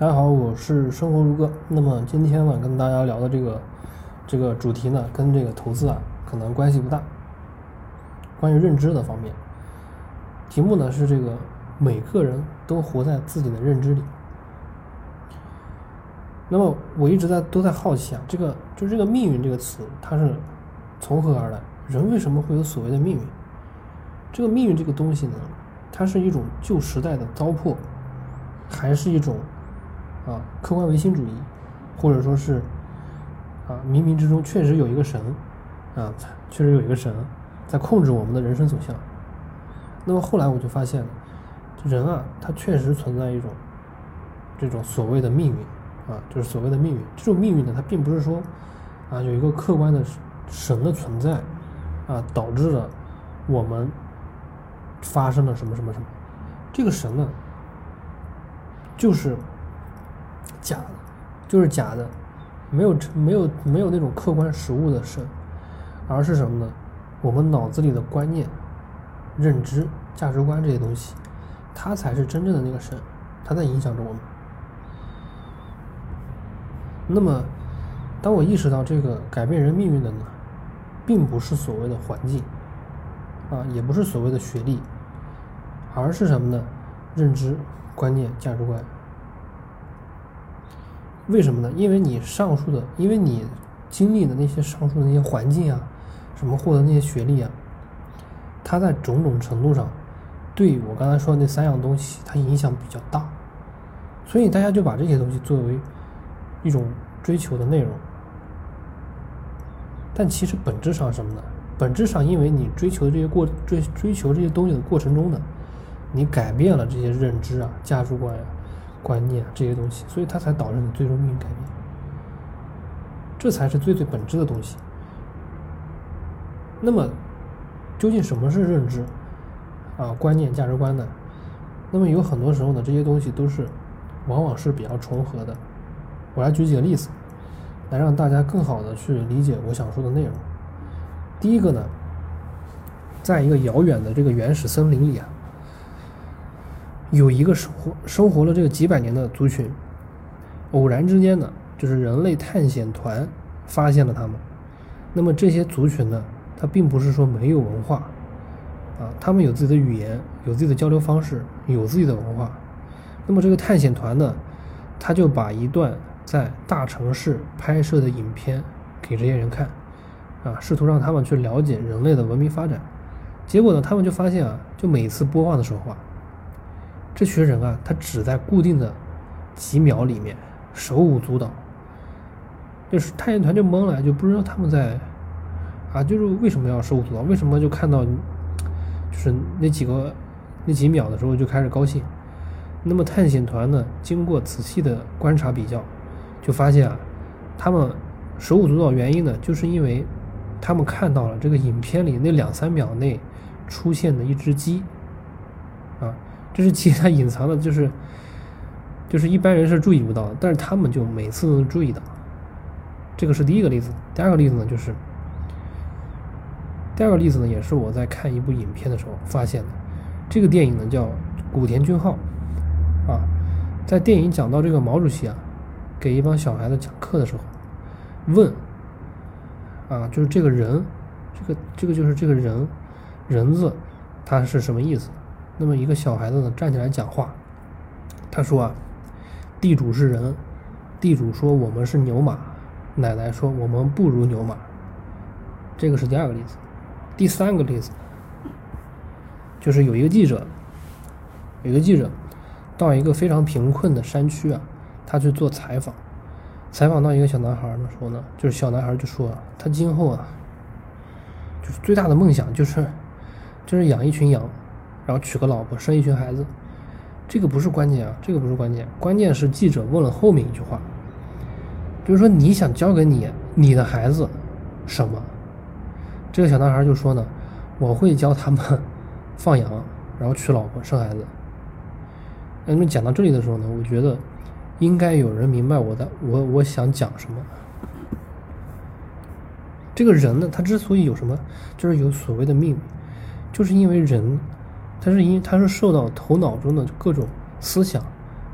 大家好，我是生活如歌。那么今天呢，跟大家聊的这个这个主题呢，跟这个投资啊可能关系不大。关于认知的方面，题目呢是这个每个人都活在自己的认知里。那么我一直在都在好奇啊，这个就是这个命运这个词，它是从何而来？人为什么会有所谓的命运？这个命运这个东西呢，它是一种旧时代的糟粕，还是一种？啊，客观唯心主义，或者说是啊，冥冥之中确实有一个神啊，确实有一个神在控制我们的人生走向。那么后来我就发现了，人啊，他确实存在一种这种所谓的命运啊，就是所谓的命运。这种命运呢，它并不是说啊有一个客观的神的存在啊，导致了我们发生了什么什么什么。这个神呢，就是。假的，就是假的，没有没有没有那种客观实物的神，而是什么呢？我们脑子里的观念、认知、价值观这些东西，它才是真正的那个神，它在影响着我们。那么，当我意识到这个改变人命运的呢，并不是所谓的环境，啊，也不是所谓的学历，而是什么呢？认知、观念、价值观。为什么呢？因为你上述的，因为你经历的那些上述的那些环境啊，什么获得那些学历啊，它在种种程度上，对我刚才说的那三样东西，它影响比较大，所以大家就把这些东西作为一种追求的内容。但其实本质上什么呢？本质上，因为你追求这些过追追求这些东西的过程中呢，你改变了这些认知啊、价值观呀。观念这些东西，所以它才导致你最终命运改变，这才是最最本质的东西。那么，究竟什么是认知啊？观念、价值观呢？那么有很多时候呢，这些东西都是往往是比较重合的。我来举几个例子，来让大家更好的去理解我想说的内容。第一个呢，在一个遥远的这个原始森林里啊。有一个生活生活了这个几百年的族群，偶然之间呢，就是人类探险团发现了他们。那么这些族群呢，它并不是说没有文化，啊，他们有自己的语言，有自己的交流方式，有自己的文化。那么这个探险团呢，他就把一段在大城市拍摄的影片给这些人看，啊，试图让他们去了解人类的文明发展。结果呢，他们就发现啊，就每次播放的时候啊。这群人啊，他只在固定的几秒里面手舞足蹈，就是探险团就懵了，就不知道他们在啊，就是为什么要手舞足蹈？为什么就看到就是那几个那几秒的时候就开始高兴？那么探险团呢，经过仔细的观察比较，就发现啊，他们手舞足蹈原因呢，就是因为他们看到了这个影片里那两三秒内出现的一只鸡。这是其他隐藏的，就是，就是一般人是注意不到的，但是他们就每次都能注意到。这个是第一个例子。第二个例子呢，就是第二个例子呢，也是我在看一部影片的时候发现的。这个电影呢叫古田军浩，啊，在电影讲到这个毛主席啊，给一帮小孩子讲课的时候，问，啊，就是这个人，这个这个就是这个人，人字，它是什么意思？那么一个小孩子呢站起来讲话，他说啊，地主是人，地主说我们是牛马，奶奶说我们不如牛马。这个是第二个例子，第三个例子就是有一个记者，有一个记者到一个非常贫困的山区啊，他去做采访，采访到一个小男孩的时候呢，就是小男孩就说他今后啊，就是最大的梦想就是就是养一群羊。然后娶个老婆，生一群孩子，这个不是关键啊，这个不是关键，关键是记者问了后面一句话，就是说你想教给你你的孩子什么？这个小男孩就说呢，我会教他们放羊，然后娶老婆，生孩子。那么讲到这里的时候呢，我觉得应该有人明白我的我我想讲什么。这个人呢，他之所以有什么，就是有所谓的命运，就是因为人。他是因他是受到头脑中的各种思想、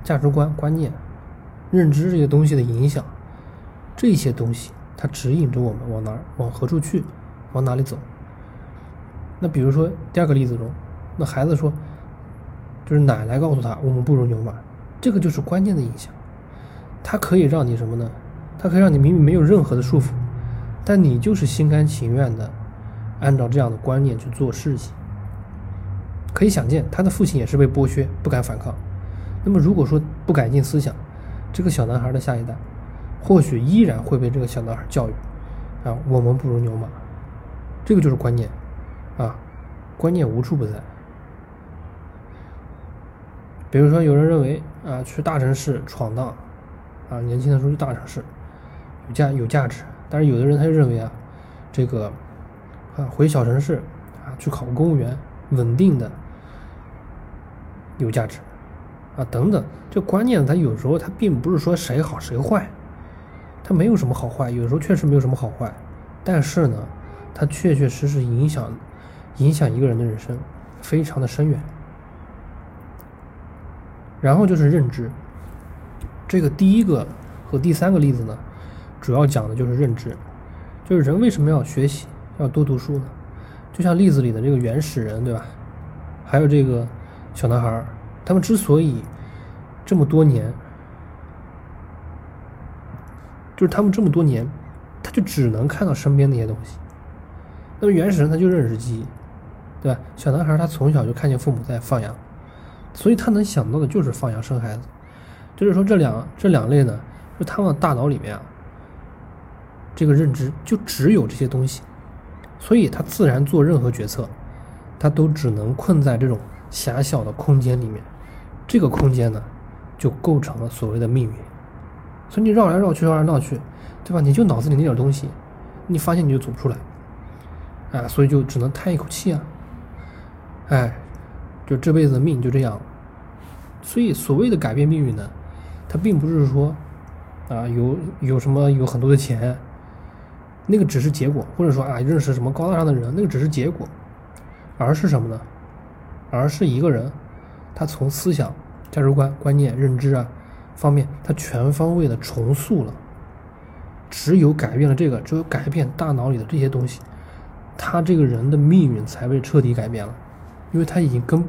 价值观、观念认知这些东西的影响，这些东西它指引着我们往哪儿、往何处去、往哪里走。那比如说第二个例子中，那孩子说，就是奶奶告诉他我们不如牛马，这个就是关键的影响。它可以让你什么呢？它可以让你明明没有任何的束缚，但你就是心甘情愿的按照这样的观念去做事情。可以想见，他的父亲也是被剥削，不敢反抗。那么如果说不改进思想，这个小男孩的下一代，或许依然会被这个小男孩教育，啊，我们不如牛马，这个就是观念，啊，观念无处不在。比如说，有人认为啊，去大城市闯荡，啊，年轻的时候去大城市有价有价值，但是有的人他就认为啊，这个啊回小城市啊去考个公务员，稳定的有价值。啊，等等，这观念它有时候它并不是说谁好谁坏，它没有什么好坏，有时候确实没有什么好坏，但是呢，它确确实实影响影响一个人的人生，非常的深远。然后就是认知，这个第一个和第三个例子呢，主要讲的就是认知，就是人为什么要学习，要多读书呢？就像例子里的这个原始人，对吧？还有这个小男孩。他们之所以这么多年，就是他们这么多年，他就只能看到身边那些东西。那么原始人他就认识记忆，对吧？小男孩他从小就看见父母在放羊，所以他能想到的就是放羊生孩子。就是说这两这两类呢，就他们大脑里面啊，这个认知就只有这些东西，所以他自然做任何决策，他都只能困在这种狭小的空间里面。这个空间呢，就构成了所谓的命运。所以你绕来绕去，绕来绕去，对吧？你就脑子里那点东西，你发现你就走不出来，啊，所以就只能叹一口气啊，哎，就这辈子的命就这样。所以所谓的改变命运呢，它并不是说啊有有什么有很多的钱，那个只是结果，或者说啊认识什么高大上的人，那个只是结果，而是什么呢？而是一个人。他从思想、价值观、观念、认知啊方面，他全方位的重塑了。只有改变了这个，只有改变大脑里的这些东西，他这个人的命运才被彻底改变了。因为他已经跟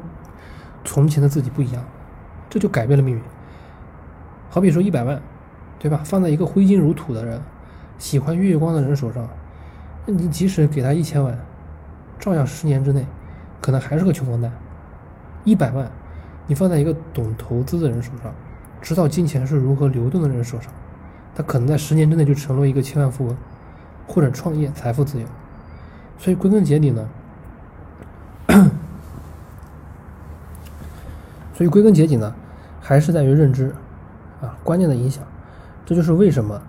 从前的自己不一样，这就改变了命运。好比说一百万，对吧？放在一个挥金如土的人、喜欢月光的人手上，那你即使给他一千万，照样十年之内，可能还是个穷光蛋。一百万。你放在一个懂投资的人手上，知道金钱是如何流动的人手上，他可能在十年之内就成为一个千万富翁，或者创业财富自由。所以归根结底呢，所以归根结底呢，还是在于认知啊，观念的影响。这就是为什么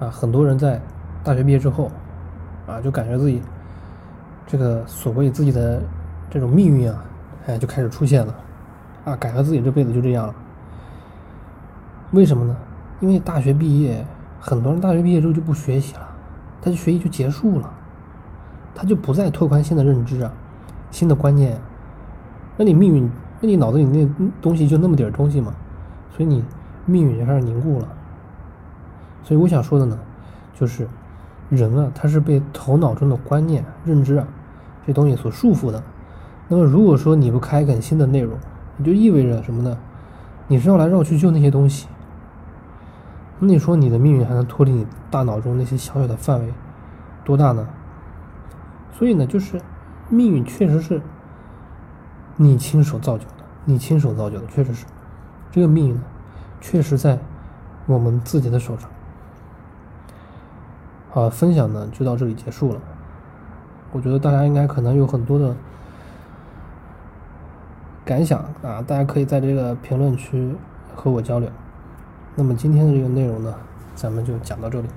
啊，很多人在大学毕业之后啊，就感觉自己这个所谓自己的这种命运啊，哎，就开始出现了。啊，感觉自己这辈子就这样了。为什么呢？因为大学毕业，很多人大学毕业之后就不学习了，他就学习就结束了，他就不再拓宽新的认知啊，新的观念。那你命运，那你脑子里那东西就那么点东西嘛，所以你命运就开始凝固了。所以我想说的呢，就是人啊，他是被头脑中的观念、认知啊这东西所束缚的。那么如果说你不开垦新的内容，也就意味着什么呢？你绕来绕去就那些东西，那你说你的命运还能脱离你大脑中那些小小的范围多大呢？所以呢，就是命运确实是你亲手造就的，你亲手造就的，确实是这个命运呢，确实在我们自己的手上。好，分享呢就到这里结束了。我觉得大家应该可能有很多的。感想啊，大家可以在这个评论区和我交流。那么今天的这个内容呢，咱们就讲到这里。